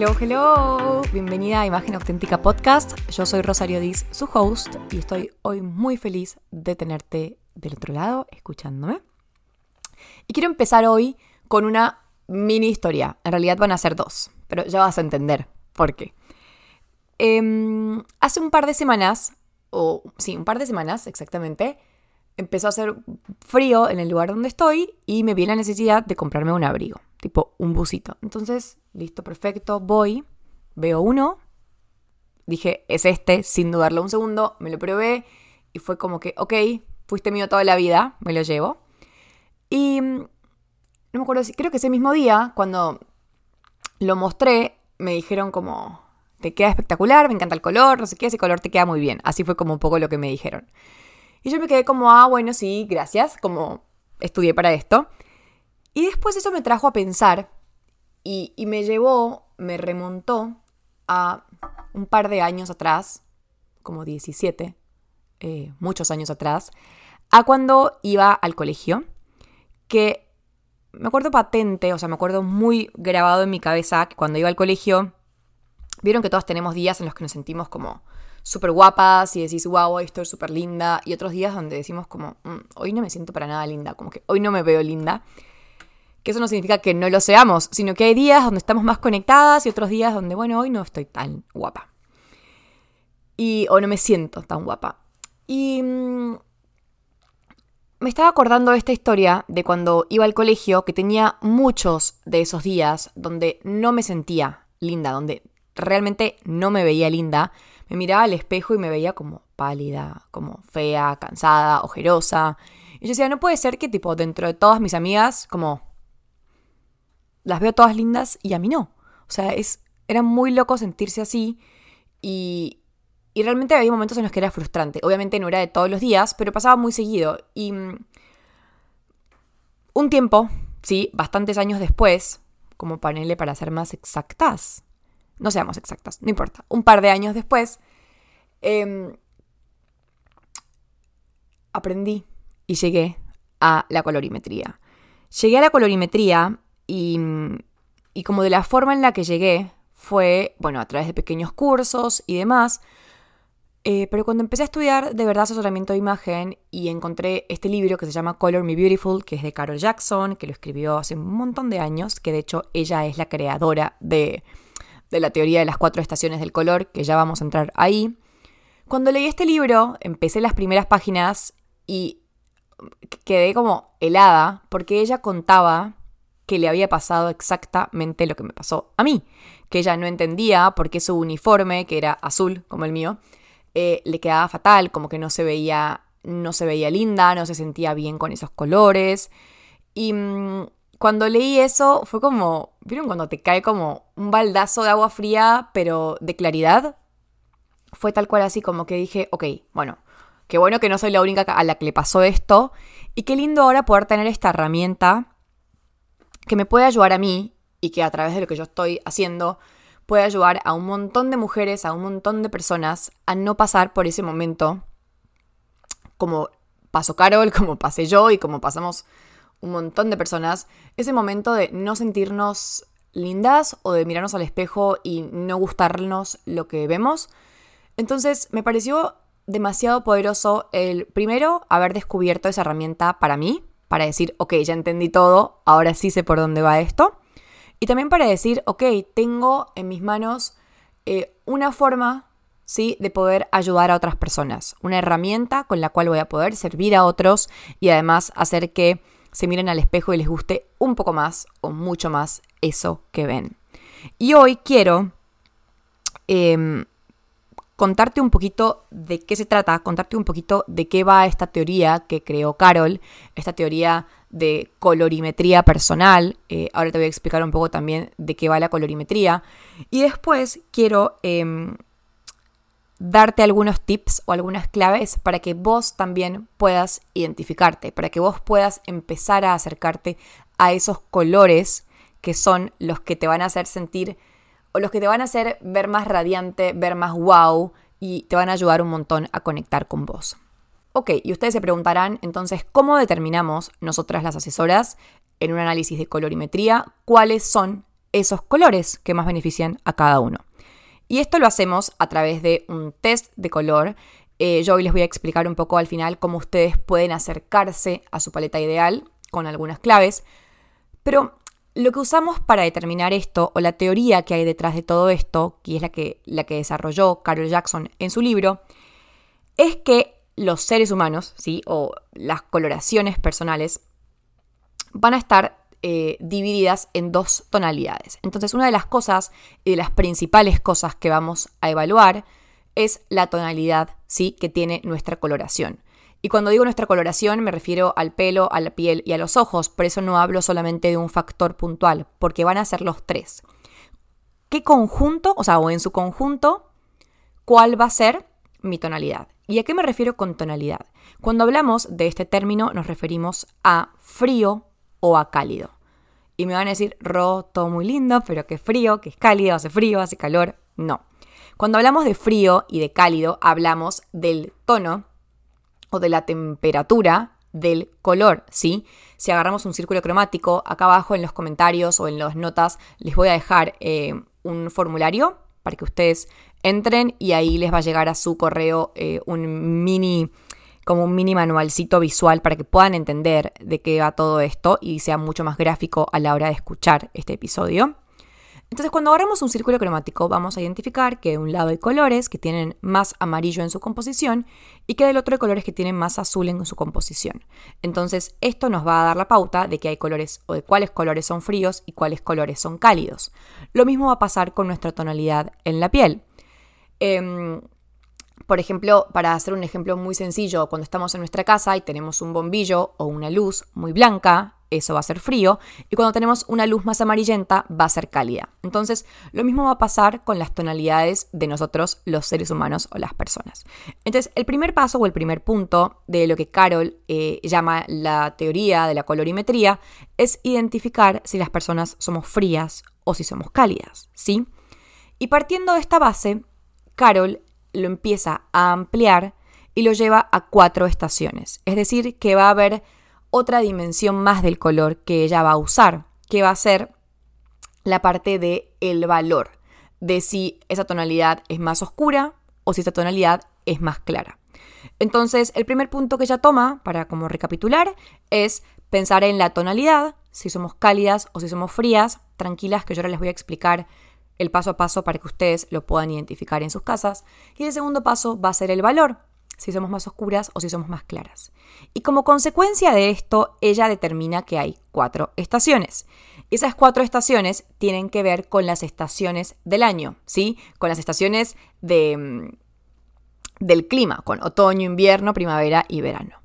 hello, hello. Bienvenida a Imagen Auténtica Podcast. Yo soy Rosario Diz, su host, y estoy hoy muy feliz de tenerte del otro lado escuchándome. Y quiero empezar hoy con una mini historia. En realidad van a ser dos, pero ya vas a entender por qué. Em, hace un par de semanas, o sí, un par de semanas exactamente, empezó a hacer frío en el lugar donde estoy y me vi la necesidad de comprarme un abrigo, tipo un busito. Entonces, listo, perfecto, voy, veo uno, dije, es este, sin dudarlo un segundo, me lo probé y fue como que, ok, fuiste mío toda la vida, me lo llevo. Y no me acuerdo si, creo que ese mismo día, cuando lo mostré, me dijeron como, te queda espectacular, me encanta el color, no sé qué, ese color te queda muy bien. Así fue como un poco lo que me dijeron. Y yo me quedé como, ah, bueno, sí, gracias, como estudié para esto. Y después eso me trajo a pensar y, me llevó, me remontó a un par de años atrás, como 17, eh, muchos años atrás, a cuando iba al colegio, que me acuerdo patente, o sea, me acuerdo muy grabado en mi cabeza que cuando iba al colegio, vieron que todos tenemos días en los que nos sentimos como súper guapas y decís, wow, estoy súper linda, y otros días donde decimos como, mm, hoy no me siento para nada linda, como que hoy no me veo linda. Que eso no significa que no lo seamos, sino que hay días donde estamos más conectadas y otros días donde, bueno, hoy no estoy tan guapa. Y, o no me siento tan guapa. Y mm, me estaba acordando de esta historia de cuando iba al colegio, que tenía muchos de esos días donde no me sentía linda, donde realmente no me veía linda, me miraba al espejo y me veía como pálida, como fea, cansada, ojerosa. Y yo decía, no puede ser que tipo dentro de todas mis amigas, como las veo todas lindas y a mí no. O sea, es, era muy loco sentirse así y, y realmente había momentos en los que era frustrante. Obviamente no era de todos los días, pero pasaba muy seguido. Y mm, un tiempo, sí, bastantes años después, como panele para ser más exactas, no seamos exactas, no importa, un par de años después, em, aprendí y llegué a la colorimetría. Llegué a la colorimetría y, y como de la forma en la que llegué fue, bueno, a través de pequeños cursos y demás, eh, pero cuando empecé a estudiar de verdad asesoramiento de imagen y encontré este libro que se llama Color Me Beautiful, que es de Carol Jackson, que lo escribió hace un montón de años, que de hecho ella es la creadora de de la teoría de las cuatro estaciones del color, que ya vamos a entrar ahí. Cuando leí este libro, empecé las primeras páginas y quedé como helada porque ella contaba que le había pasado exactamente lo que me pasó a mí, que ella no entendía por qué su uniforme, que era azul como el mío, eh, le quedaba fatal, como que no se veía, no se veía linda, no se sentía bien con esos colores. Y mm, cuando leí eso fue como, ¿vieron cuando te cae como un baldazo de agua fría, pero de claridad? Fue tal cual así como que dije, ok, bueno, qué bueno que no soy la única a la que le pasó esto y qué lindo ahora poder tener esta herramienta que me puede ayudar a mí y que a través de lo que yo estoy haciendo puede ayudar a un montón de mujeres, a un montón de personas a no pasar por ese momento como pasó Carol, como pasé yo y como pasamos un montón de personas, ese momento de no sentirnos lindas o de mirarnos al espejo y no gustarnos lo que vemos. Entonces me pareció demasiado poderoso el primero haber descubierto esa herramienta para mí, para decir, ok, ya entendí todo, ahora sí sé por dónde va esto. Y también para decir, ok, tengo en mis manos eh, una forma, ¿sí?, de poder ayudar a otras personas, una herramienta con la cual voy a poder servir a otros y además hacer que se miren al espejo y les guste un poco más o mucho más eso que ven. Y hoy quiero em, contarte un poquito de qué se trata, contarte un poquito de qué va esta teoría que creó Carol, esta teoría de colorimetría personal. Eh, ahora te voy a explicar un poco también de qué va la colorimetría. Y después quiero em, darte algunos tips o algunas claves para que vos también puedas identificarte, para que vos puedas empezar a acercarte a esos colores que son los que te van a hacer sentir o los que te van a hacer ver más radiante, ver más wow y te van a ayudar un montón a conectar con vos. Ok, y ustedes se preguntarán entonces cómo determinamos nosotras las asesoras en un análisis de colorimetría cuáles son esos colores que más benefician a cada uno. Y esto lo hacemos a través de un test de color. Eh, yo hoy les voy a explicar un poco al final cómo ustedes pueden acercarse a su paleta ideal con algunas claves. Pero lo que usamos para determinar esto, o la teoría que hay detrás de todo esto, que es la que, la que desarrolló Carol Jackson en su libro, es que los seres humanos, ¿sí? o las coloraciones personales, van a estar eh, divididas en dos tonalidades. Entonces, una de las cosas y de las principales cosas que vamos a evaluar es la tonalidad ¿sí? que tiene nuestra coloración. Y cuando digo nuestra coloración me refiero al pelo, a la piel y a los ojos, por eso no hablo solamente de un factor puntual, porque van a ser los tres. ¿Qué conjunto, o sea, o en su conjunto, cuál va a ser mi tonalidad? ¿Y a qué me refiero con tonalidad? Cuando hablamos de este término nos referimos a frío o a cálido. Y me van a decir, Ro, todo muy lindo, pero qué frío, que es cálido, hace frío, hace calor. No. Cuando hablamos de frío y de cálido, hablamos del tono o de la temperatura del color, ¿sí? Si agarramos un círculo cromático, acá abajo en los comentarios o en las notas les voy a dejar eh, un formulario para que ustedes entren y ahí les va a llegar a su correo eh, un mini como un mini manualcito visual para que puedan entender de qué va todo esto y sea mucho más gráfico a la hora de escuchar este episodio. Entonces, cuando agarramos un círculo cromático, vamos a identificar que de un lado hay colores que tienen más amarillo en su composición y que del otro hay colores que tienen más azul en su composición. Entonces, esto nos va a dar la pauta de que hay colores o de cuáles colores son fríos y cuáles colores son cálidos. Lo mismo va a pasar con nuestra tonalidad en la piel. Em, por ejemplo, para hacer un ejemplo muy sencillo, cuando estamos en nuestra casa y tenemos un bombillo o una luz muy blanca, eso va a ser frío, y cuando tenemos una luz más amarillenta va a ser cálida. Entonces, lo mismo va a pasar con las tonalidades de nosotros, los seres humanos o las personas. Entonces, el primer paso o el primer punto de lo que Carol eh, llama la teoría de la colorimetría es identificar si las personas somos frías o si somos cálidas, ¿sí? Y partiendo de esta base, Carol lo empieza a ampliar y lo lleva a cuatro estaciones. Es decir, que va a haber otra dimensión más del color que ella va a usar, que va a ser la parte de el valor, de si esa tonalidad es más oscura o si esa tonalidad es más clara. Entonces, el primer punto que ella toma, para como recapitular, es pensar en la tonalidad, si somos cálidas o si somos frías, tranquilas que yo ahora les voy a explicar el paso a paso para que ustedes lo puedan identificar en sus casas. Y el segundo paso va a ser el valor, si somos más oscuras o si somos más claras. Y como consecuencia de esto, ella determina que hay cuatro estaciones. Esas cuatro estaciones tienen que ver con las estaciones del año, ¿sí? Con las estaciones mm, del clima, con otoño, invierno, primavera y verano.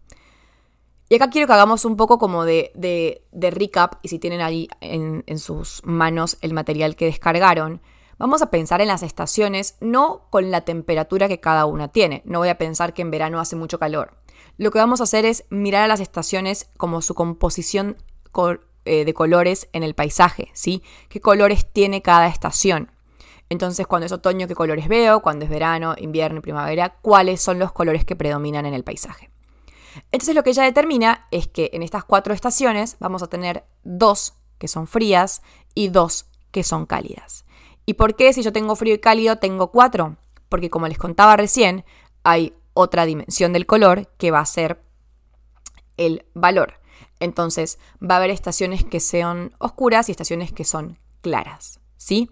Y acá quiero que hagamos un poco como de, de, recap, y si tienen ahí en, en sus manos el material que descargaron, Vamos a pensar en las estaciones no con la temperatura que cada una tiene. No voy a pensar que en verano hace mucho calor. Lo que vamos a hacer es mirar a las estaciones como su composición eh, de colores en el paisaje, ¿sí? ¿Qué colores tiene cada estación? Entonces, cuando es otoño, ¿qué colores veo? Cuando es verano, invierno y primavera, ¿cuáles son los colores que predominan en el paisaje? Entonces, lo que ella determina es que en estas cuatro estaciones vamos a tener dos que son frías y dos que son cálidas. ¿Y por qué si yo tengo frío y cálido tengo cuatro? Porque como les contaba recién, hay otra dimensión del color que va a ser el valor. Entonces va a haber estaciones que sean oscuras y estaciones que son claras, ¿sí?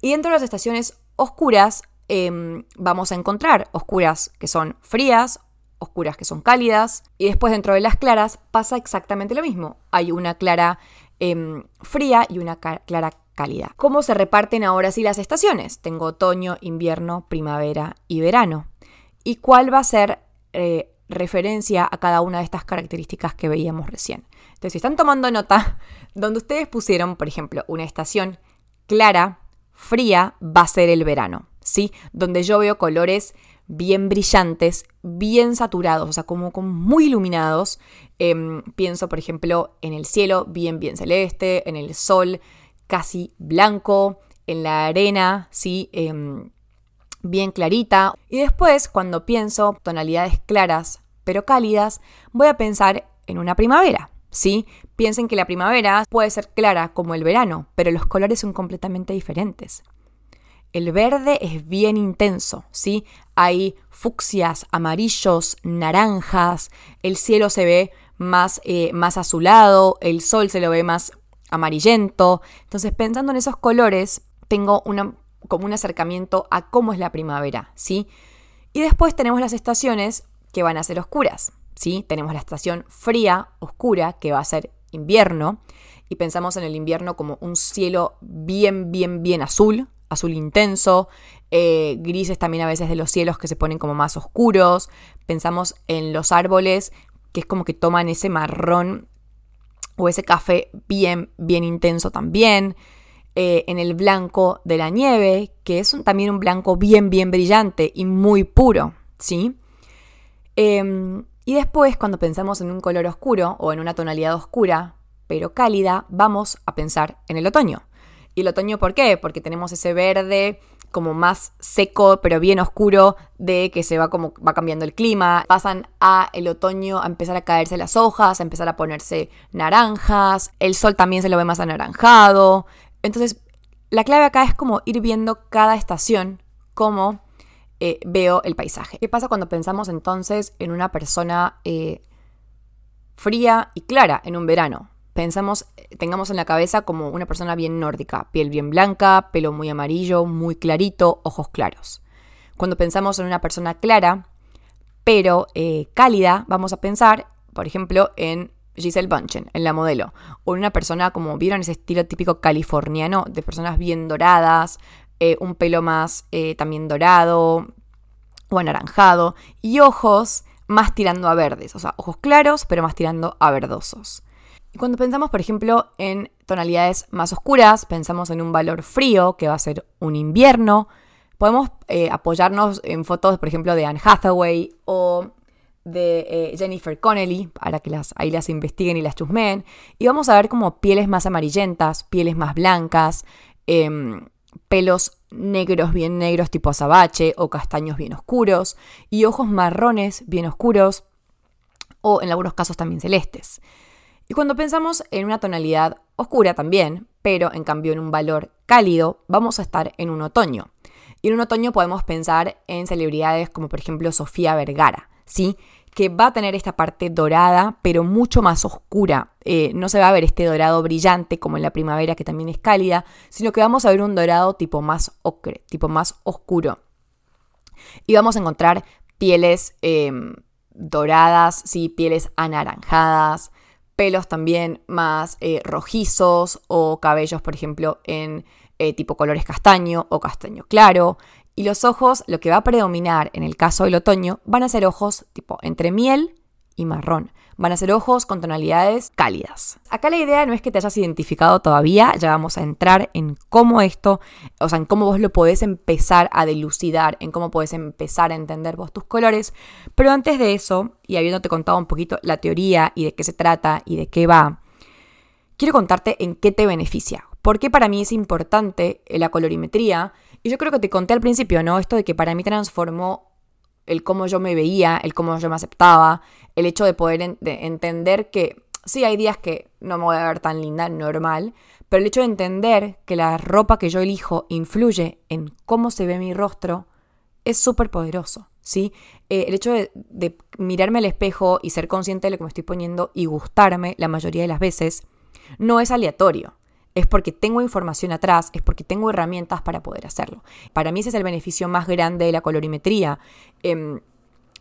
Y dentro de las estaciones oscuras em, vamos a encontrar oscuras que son frías, oscuras que son cálidas, y después dentro de las claras pasa exactamente lo mismo. Hay una clara em, fría y una clara ¿Cómo se reparten ahora sí las estaciones? Tengo otoño, invierno, primavera y verano. ¿Y cuál va a ser eh, referencia a cada una de estas características que veíamos recién? Entonces, si están tomando nota, donde ustedes pusieron, por ejemplo, una estación clara, fría, va a ser el verano, ¿sí? Donde yo veo colores bien brillantes, bien saturados, o sea, como, muy iluminados. Em, pienso, por ejemplo, en el cielo bien, bien celeste, en el sol casi blanco, en la arena, ¿sí? Em, bien clarita. Y después, cuando pienso tonalidades claras pero cálidas, voy a pensar en una primavera, ¿sí? Piensen que la primavera puede ser clara como el verano, pero los colores son completamente diferentes. El verde es bien intenso, ¿sí? Hay fucsias, amarillos, naranjas, el cielo se ve más, eh, más azulado, el sol se lo ve más amarillento. Entonces, pensando en esos colores, tengo una, como un acercamiento a cómo es la primavera, ¿sí? Y después tenemos las estaciones que van a ser oscuras, ¿sí? Tenemos la estación fría, oscura, que va a ser invierno, y pensamos en el invierno como un cielo bien, bien, bien azul, azul intenso, eh, grises también a veces de los cielos que se ponen como más oscuros, pensamos en los árboles que es como que toman ese marrón o ese café bien, bien intenso también, eh, en el blanco de la nieve, que es también un blanco bien, bien brillante y muy puro, ¿sí? Em, y después, cuando pensamos en un color oscuro o en una tonalidad oscura, pero cálida, vamos a pensar en el otoño. ¿Y el otoño por qué? Porque tenemos ese verde como más seco, pero bien oscuro, de que se va como va cambiando el clima. Pasan a el otoño a empezar a caerse las hojas, a empezar a ponerse naranjas. El sol también se lo ve más anaranjado. Entonces, la clave acá es como ir viendo cada estación como eh, veo el paisaje. ¿Qué pasa cuando pensamos entonces en una persona eh, fría y clara en un verano? Pensamos, tengamos en la cabeza como una persona bien nórdica, piel bien blanca, pelo muy amarillo, muy clarito, ojos claros. Cuando pensamos en una persona clara, pero eh, cálida, vamos a pensar, por ejemplo, en Giselle Bunchen, en la modelo, o en una persona como vieron ese estilo típico californiano, de personas bien doradas, eh, un pelo más eh, también dorado o anaranjado, y ojos más tirando a verdes, o sea, ojos claros, pero más tirando a verdosos. Y cuando pensamos, por ejemplo, en tonalidades más oscuras, pensamos en un valor frío, que va a ser un invierno. Podemos eh, apoyarnos en fotos, por ejemplo, de Anne Hathaway o de eh, Jennifer Connelly, para que las, ahí las investiguen y las chusmeen. Y vamos a ver como pieles más amarillentas, pieles más blancas, em, pelos negros, bien negros tipo azabache, o castaños bien oscuros, y ojos marrones bien oscuros, o en algunos casos también celestes. Y cuando pensamos en una tonalidad oscura también, pero en cambio en un valor cálido, vamos a estar en un otoño. Y en un otoño podemos pensar en celebridades como por ejemplo Sofía Vergara, ¿sí? que va a tener esta parte dorada, pero mucho más oscura. Eh, no se va a ver este dorado brillante como en la primavera, que también es cálida, sino que vamos a ver un dorado tipo más ocre, tipo más oscuro. Y vamos a encontrar pieles em, doradas, ¿sí? pieles anaranjadas, pelos también más eh, rojizos o cabellos, por ejemplo, en eh, tipo colores castaño o castaño claro. Y los ojos, lo que va a predominar en el caso del otoño, van a ser ojos tipo entre miel y marrón. Van a ser ojos con tonalidades cálidas. Acá la idea no es que te hayas identificado todavía, ya vamos a entrar en cómo esto, o sea, en cómo vos lo podés empezar a delucidar, en cómo podés empezar a entender vos tus colores. Pero antes de eso, y habiéndote contado un poquito la teoría y de qué se trata y de qué va, quiero contarte en qué te beneficia. ¿Por qué para mí es importante la colorimetría? Y yo creo que te conté al principio, ¿no? Esto de que para mí transformó el cómo yo me veía, el cómo yo me aceptaba, el hecho de poder entender que sí hay días que no me voy a ver tan linda, normal, pero el hecho de entender que la ropa que yo elijo influye en cómo se ve mi rostro es súper poderoso, ¿sí? Eh, el hecho de, de mirarme al espejo y ser consciente de lo que me estoy poniendo y gustarme la mayoría de las veces no es aleatorio es porque tengo información atrás, es porque tengo herramientas para poder hacerlo. Para mí ese es el beneficio más grande de la colorimetría. Em,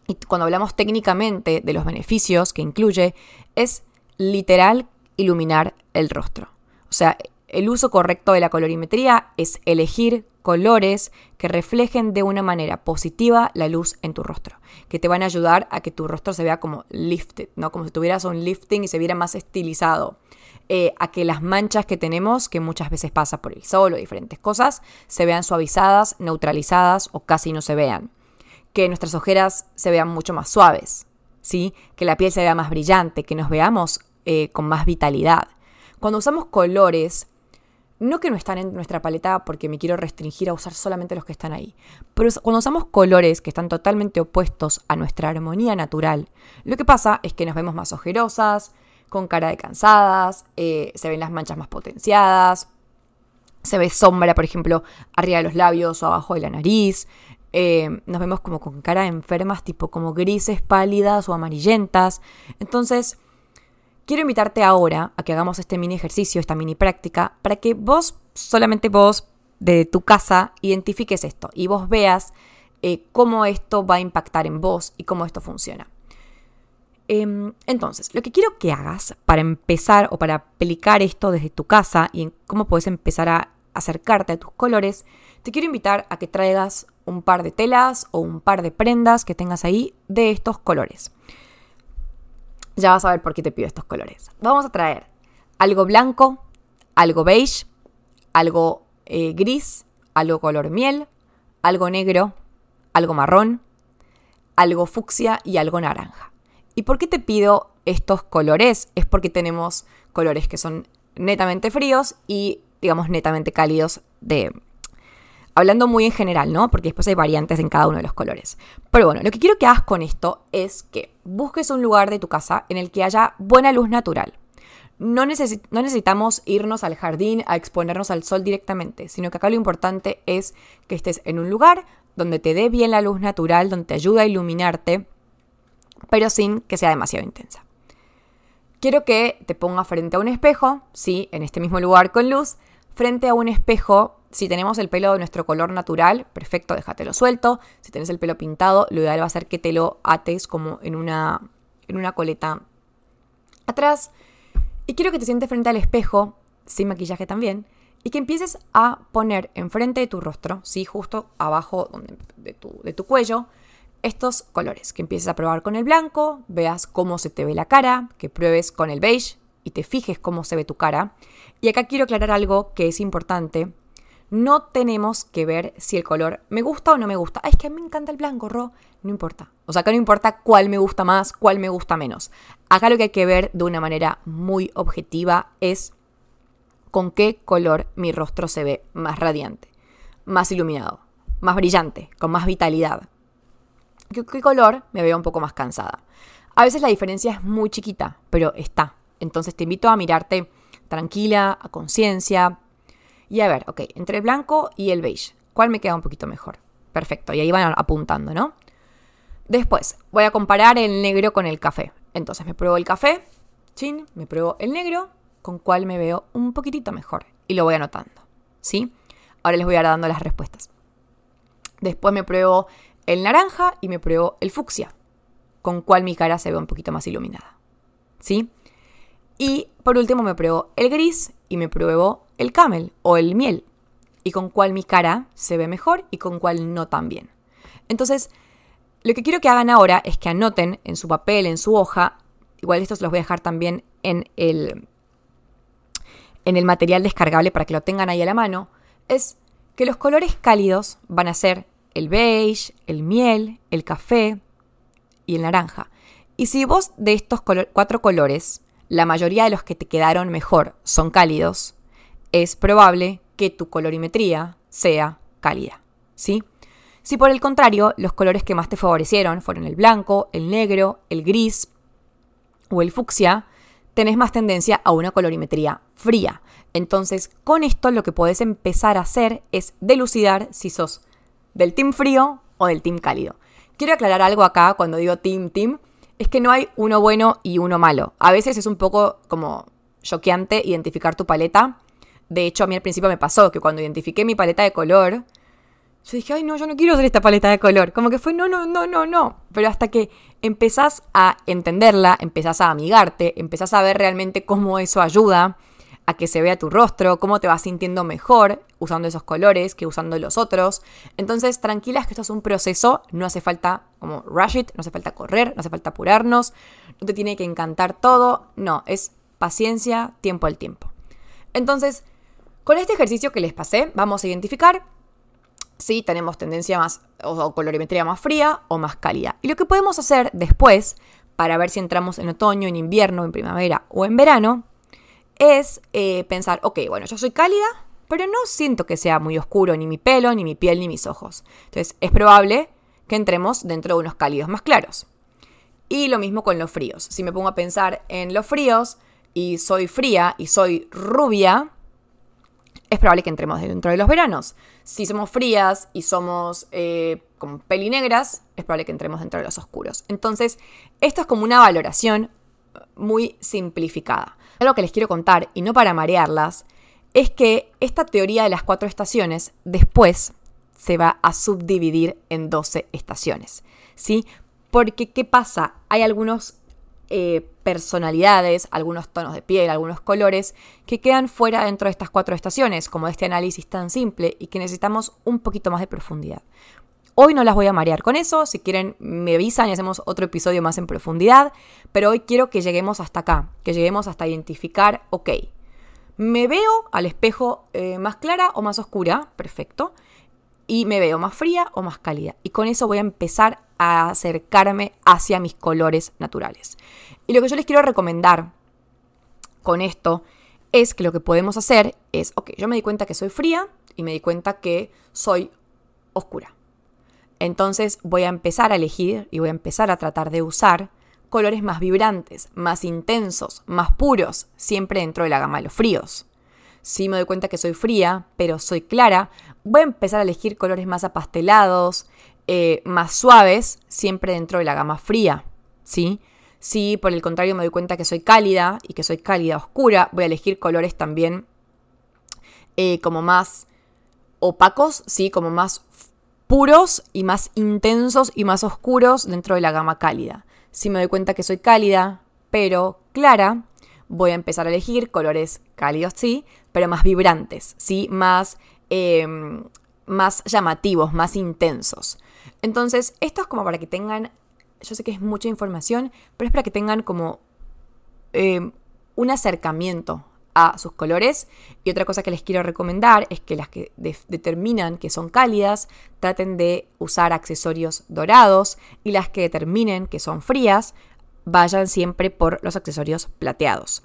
y cuando hablamos técnicamente de los beneficios que incluye, es literal iluminar el rostro. O sea, el uso correcto de la colorimetría es elegir colores que reflejen de una manera positiva la luz en tu rostro, que te van a ayudar a que tu rostro se vea como lifted, ¿no? Como si tuvieras un lifting y se viera más estilizado. Eh, a que las manchas que tenemos, que muchas veces pasa por el sol o diferentes cosas, se vean suavizadas, neutralizadas o casi no se vean. Que nuestras ojeras se vean mucho más suaves, ¿sí? Que la piel se vea más brillante, que nos veamos eh, con más vitalidad. Cuando usamos colores, no que no están en nuestra paleta porque me quiero restringir a usar solamente los que están ahí, pero cuando usamos colores que están totalmente opuestos a nuestra armonía natural, lo que pasa es que nos vemos más ojerosas, con cara de cansadas, eh, se ven las manchas más potenciadas, se ve sombra, por ejemplo, arriba de los labios o abajo de la nariz. Eh, nos vemos como con cara de enfermas, tipo como grises, pálidas o amarillentas. Entonces, quiero invitarte ahora a que hagamos este mini ejercicio, esta mini práctica, para que vos, solamente vos, de tu casa, identifiques esto y vos veas eh, cómo esto va a impactar en vos y cómo esto funciona. Em, entonces, lo que quiero que hagas para empezar o para aplicar esto desde tu casa y cómo puedes empezar a acercarte a tus colores, te quiero invitar a que traigas un par de telas o un par de prendas que tengas ahí de estos colores. Ya vas a ver por qué te pido estos colores. Vamos a traer algo blanco, algo beige, algo eh, gris, algo color miel, algo negro, algo marrón, algo fucsia y algo naranja. ¿Y por qué te pido estos colores? Es porque tenemos colores que son netamente fríos y digamos, netamente cálidos de... Hablando muy en general, ¿no? Porque después hay variantes en cada uno de los colores. Pero bueno, lo que quiero que hagas con esto es que busques un lugar de tu casa en el que haya buena luz natural. No, no, necesitamos irnos al jardín a exponernos al sol directamente, sino que acá lo importante es que estés en un lugar donde te dé bien la luz natural, donde te ayude a iluminarte, pero sin que sea demasiado intensa. Quiero que te pongas frente a un espejo, sí, en este mismo lugar con luz, frente a un espejo. Si tenemos el pelo de nuestro color natural, perfecto, déjatelo suelto. Si tenés el pelo pintado, lo ideal va a ser que te lo ates como en una, en una coleta atrás. Y quiero que te sientes frente al espejo, sin maquillaje también, y que empieces a poner enfrente de tu rostro, sí, justo abajo de tu, de tu cuello, estos colores, que empieces a probar con el blanco, veas cómo se te ve la cara, que pruebes con el beige y te fijes cómo se ve tu cara. Y acá quiero aclarar algo que es importante. No tenemos que ver si el color me gusta o no me gusta. es que a mí me encanta el blanco, Ro. No importa. O sea, acá no importa cuál me gusta más, cuál me gusta menos. Acá lo que hay que ver de una manera muy objetiva es con qué color mi rostro se ve más radiante, más iluminado, más brillante, con más vitalidad qué, color me veo un poco más cansada. A veces la diferencia es muy chiquita, pero está. Entonces te invito a mirarte tranquila, a conciencia. Y a ver, ok, entre el blanco y el beige, ¿cuál me queda un poquito mejor? Perfecto, y ahí van apuntando, ¿no? Después, voy a comparar el negro con el café. Entonces me pruebo el café, chin, me pruebo el negro, con cuál me veo un poquitito mejor. Y lo voy anotando, ¿sí? Ahora les voy a ir dando las respuestas. Después me pruebo el naranja y me pruebo el fucsia, con cual mi cara se ve un poquito más iluminada. ¿Sí? Y por último me pruebo el gris y me pruebo el camel o el miel, y con cuál mi cara se ve mejor y con cuál no tan bien. Entonces, lo que quiero que hagan ahora es que anoten en su papel, en su hoja, igual estos los voy a dejar también en el, en el material descargable para que lo tengan ahí a la mano, es que los colores cálidos van a ser el beige, el miel, el café y el naranja. Y si vos de estos cuatro colores, la mayoría de los que te quedaron mejor son cálidos, es probable que tu colorimetría sea cálida, ¿sí? Si por el contrario, los colores que más te favorecieron fueron el blanco, el negro, el gris o el fucsia, tenés más tendencia a una colorimetría fría. Entonces, con esto lo que podés empezar a hacer es delucidar si sos del team frío o del team cálido. Quiero aclarar algo acá cuando digo team, team, es que no hay uno bueno y uno malo. A veces es un poco como choqueante identificar tu paleta. De hecho, a mí al principio me pasó que cuando identifiqué mi paleta de color, yo dije, ay, no, yo no quiero hacer esta paleta de color. Como que fue, no, no, no, no, no. Pero hasta que empezás a entenderla, empezás a amigarte, empezás a ver realmente cómo eso ayuda a que se vea tu rostro, cómo te vas sintiendo mejor usando esos colores que usando los otros. Entonces, tranquilas que esto es un proceso, no hace falta como rush it, no hace falta correr, no hace falta apurarnos, no te tiene que encantar todo, no, es paciencia, tiempo al tiempo. Entonces, con este ejercicio que les pasé, vamos a identificar si tenemos tendencia más o colorimetría más fría o más cálida. Y lo que podemos hacer después, para ver si entramos en otoño, en invierno, en primavera o en verano, es eh, pensar, ok, bueno, yo soy cálida, pero no siento que sea muy oscuro ni mi pelo, ni mi piel, ni mis ojos. Entonces es probable que entremos dentro de unos cálidos más claros. Y lo mismo con los fríos. Si me pongo a pensar en los fríos y soy fría y soy rubia, es probable que entremos dentro de los veranos. Si somos frías y somos eh, como pelinegras, es probable que entremos dentro de los oscuros. Entonces, esto es como una valoración muy simplificada. Lo que les quiero contar, y no para marearlas, es que esta teoría de las cuatro estaciones después se va a subdividir en 12 estaciones. ¿Sí? Porque, ¿qué pasa? Hay algunos eh, personalidades, algunos tonos de piel, algunos colores que quedan fuera dentro de estas cuatro estaciones, como este análisis tan simple y que necesitamos un poquito más de profundidad. Hoy no las voy a marear con eso, si quieren me avisan y hacemos otro episodio más en profundidad, pero hoy quiero que lleguemos hasta acá, que lleguemos hasta identificar, ok, me veo al espejo eh, más clara o más oscura, perfecto, y me veo más fría o más cálida. Y con eso voy a empezar a acercarme hacia mis colores naturales. Y lo que yo les quiero recomendar con esto es que lo que podemos hacer es, ok, yo me di cuenta que soy fría y me di cuenta que soy oscura. Entonces voy a empezar a elegir y voy a empezar a tratar de usar colores más vibrantes, más intensos, más puros, siempre dentro de la gama de los fríos. Si me doy cuenta que soy fría, pero soy clara, voy a empezar a elegir colores más apastelados, eh, más suaves, siempre dentro de la gama fría, ¿sí? Si por el contrario me doy cuenta que soy cálida y que soy cálida oscura, voy a elegir colores también eh, como más opacos, ¿sí? Como más puros y más intensos y más oscuros dentro de la gama cálida. Si me doy cuenta que soy cálida, pero clara, voy a empezar a elegir colores cálidos, sí, pero más vibrantes, sí, más, em, más llamativos, más intensos. Entonces, esto es como para que tengan, yo sé que es mucha información, pero es para que tengan como em, un acercamiento a sus colores. Y otra cosa que les quiero recomendar es que las que determinan que son cálidas traten de usar accesorios dorados y las que determinen que son frías vayan siempre por los accesorios plateados.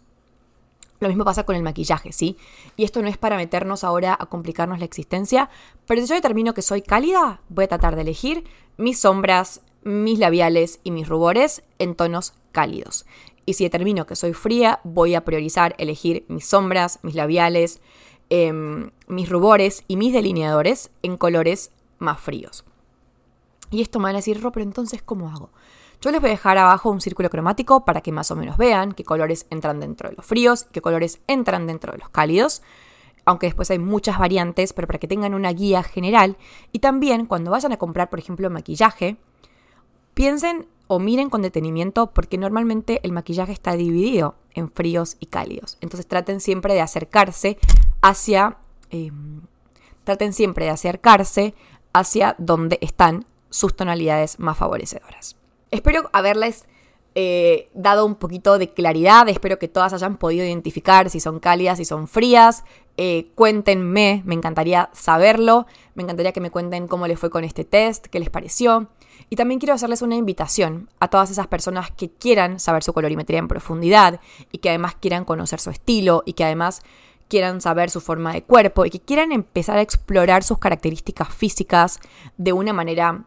Lo mismo pasa con el maquillaje, ¿sí? Y esto no es para meternos ahora a complicarnos la existencia, pero si yo determino que soy cálida, voy a tratar de elegir mis sombras, mis labiales y mis rubores en tonos cálidos. Y si determino que soy fría, voy a priorizar elegir mis sombras, mis labiales, em, mis rubores y mis delineadores en colores más fríos. Y esto me van a decir, Ro, pero entonces, ¿cómo hago? Yo les voy a dejar abajo un círculo cromático para que más o menos vean qué colores entran dentro de los fríos, qué colores entran dentro de los cálidos, aunque después hay muchas variantes, pero para que tengan una guía general. Y también cuando vayan a comprar, por ejemplo, maquillaje, piensen o miren con detenimiento porque normalmente el maquillaje está dividido en fríos y cálidos. Entonces traten siempre de acercarse hacia... Em, traten siempre de acercarse hacia donde están sus tonalidades más favorecedoras. Espero haberles eh, dado un poquito de claridad, espero que todas hayan podido identificar si son cálidas, si son frías. Eh, cuéntenme, me encantaría saberlo, me encantaría que me cuenten cómo les fue con este test, qué les pareció. Y también quiero hacerles una invitación a todas esas personas que quieran saber su colorimetría en profundidad y que además quieran conocer su estilo y que además quieran saber su forma de cuerpo y que quieran empezar a explorar sus características físicas de una manera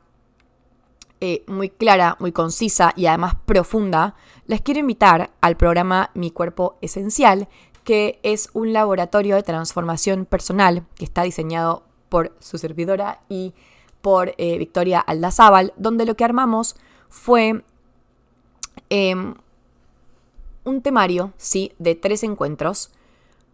eh, muy clara, muy concisa y además profunda, les quiero invitar al programa Mi Cuerpo Esencial, que es un laboratorio de transformación personal que está diseñado por su servidora y por eh, Victoria Aldazábal, donde lo que armamos fue em, un temario, ¿sí? de tres encuentros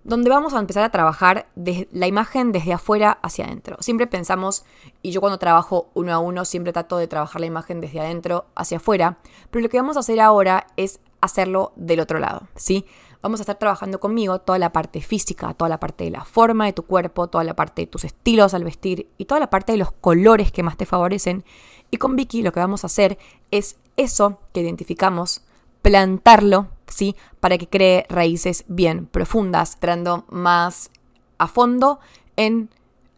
donde vamos a empezar a trabajar la imagen desde afuera hacia adentro. Siempre pensamos, y yo cuando trabajo uno a uno siempre trato de trabajar la imagen desde adentro hacia afuera, pero lo que vamos a hacer ahora es hacerlo del otro lado, ¿sí? Vamos a estar trabajando conmigo toda la parte física, toda la parte de la forma de tu cuerpo, toda la parte de tus estilos al vestir y toda la parte de los colores que más te favorecen. Y con Vicky lo que vamos a hacer es eso que identificamos, plantarlo ¿sí? Para que cree raíces bien profundas, entrando más a fondo en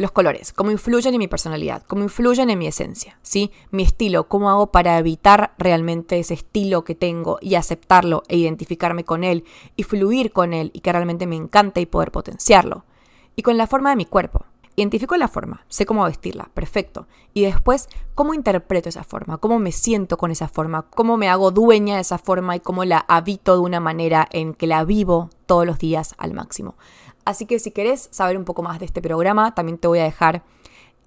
los colores, cómo influyen en mi personalidad, cómo influyen en mi esencia, ¿sí? Mi estilo, cómo hago para evitar realmente ese estilo que tengo y aceptarlo e identificarme con él y fluir con él y que realmente me encante y poder potenciarlo. Y con la forma de mi cuerpo. Identifico la forma, sé cómo vestirla, perfecto. Y después, ¿cómo interpreto esa forma? ¿Cómo me siento con esa forma? ¿Cómo me hago dueña de esa forma y cómo la habito de una manera en que la vivo todos los días al máximo? Así que si querés saber un poco más de este programa, también te voy a dejar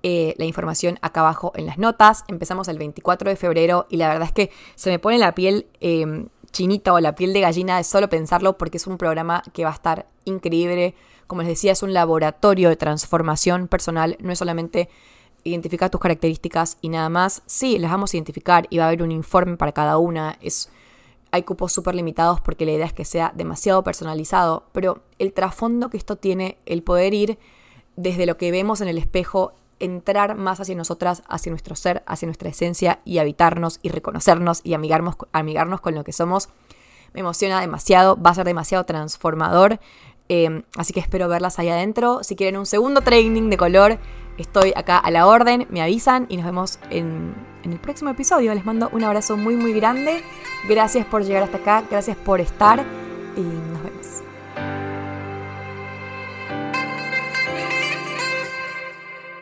eh, la información acá abajo en las notas. Empezamos el 24 de febrero y la verdad es que se me pone la piel em, chinita o la piel de gallina de solo pensarlo porque es un programa que va a estar increíble como les decía, es un laboratorio de transformación personal, no es solamente identificar tus características y nada más. Sí, las vamos a identificar y va a haber un informe para cada una. Es, hay cupos súper limitados porque la idea es que sea demasiado personalizado, pero el trasfondo que esto tiene, el poder ir desde lo que vemos en el espejo, entrar más hacia nosotras, hacia nuestro ser, hacia nuestra esencia y habitarnos y reconocernos y amigarnos, amigarnos con lo que somos, me emociona demasiado, va a ser demasiado transformador. Em, así que espero verlas ahí adentro. Si quieren un segundo training de color, estoy acá a la orden, me avisan y nos vemos en, en el próximo episodio. Les mando un abrazo muy muy grande. Gracias por llegar hasta acá, gracias por estar y nos vemos.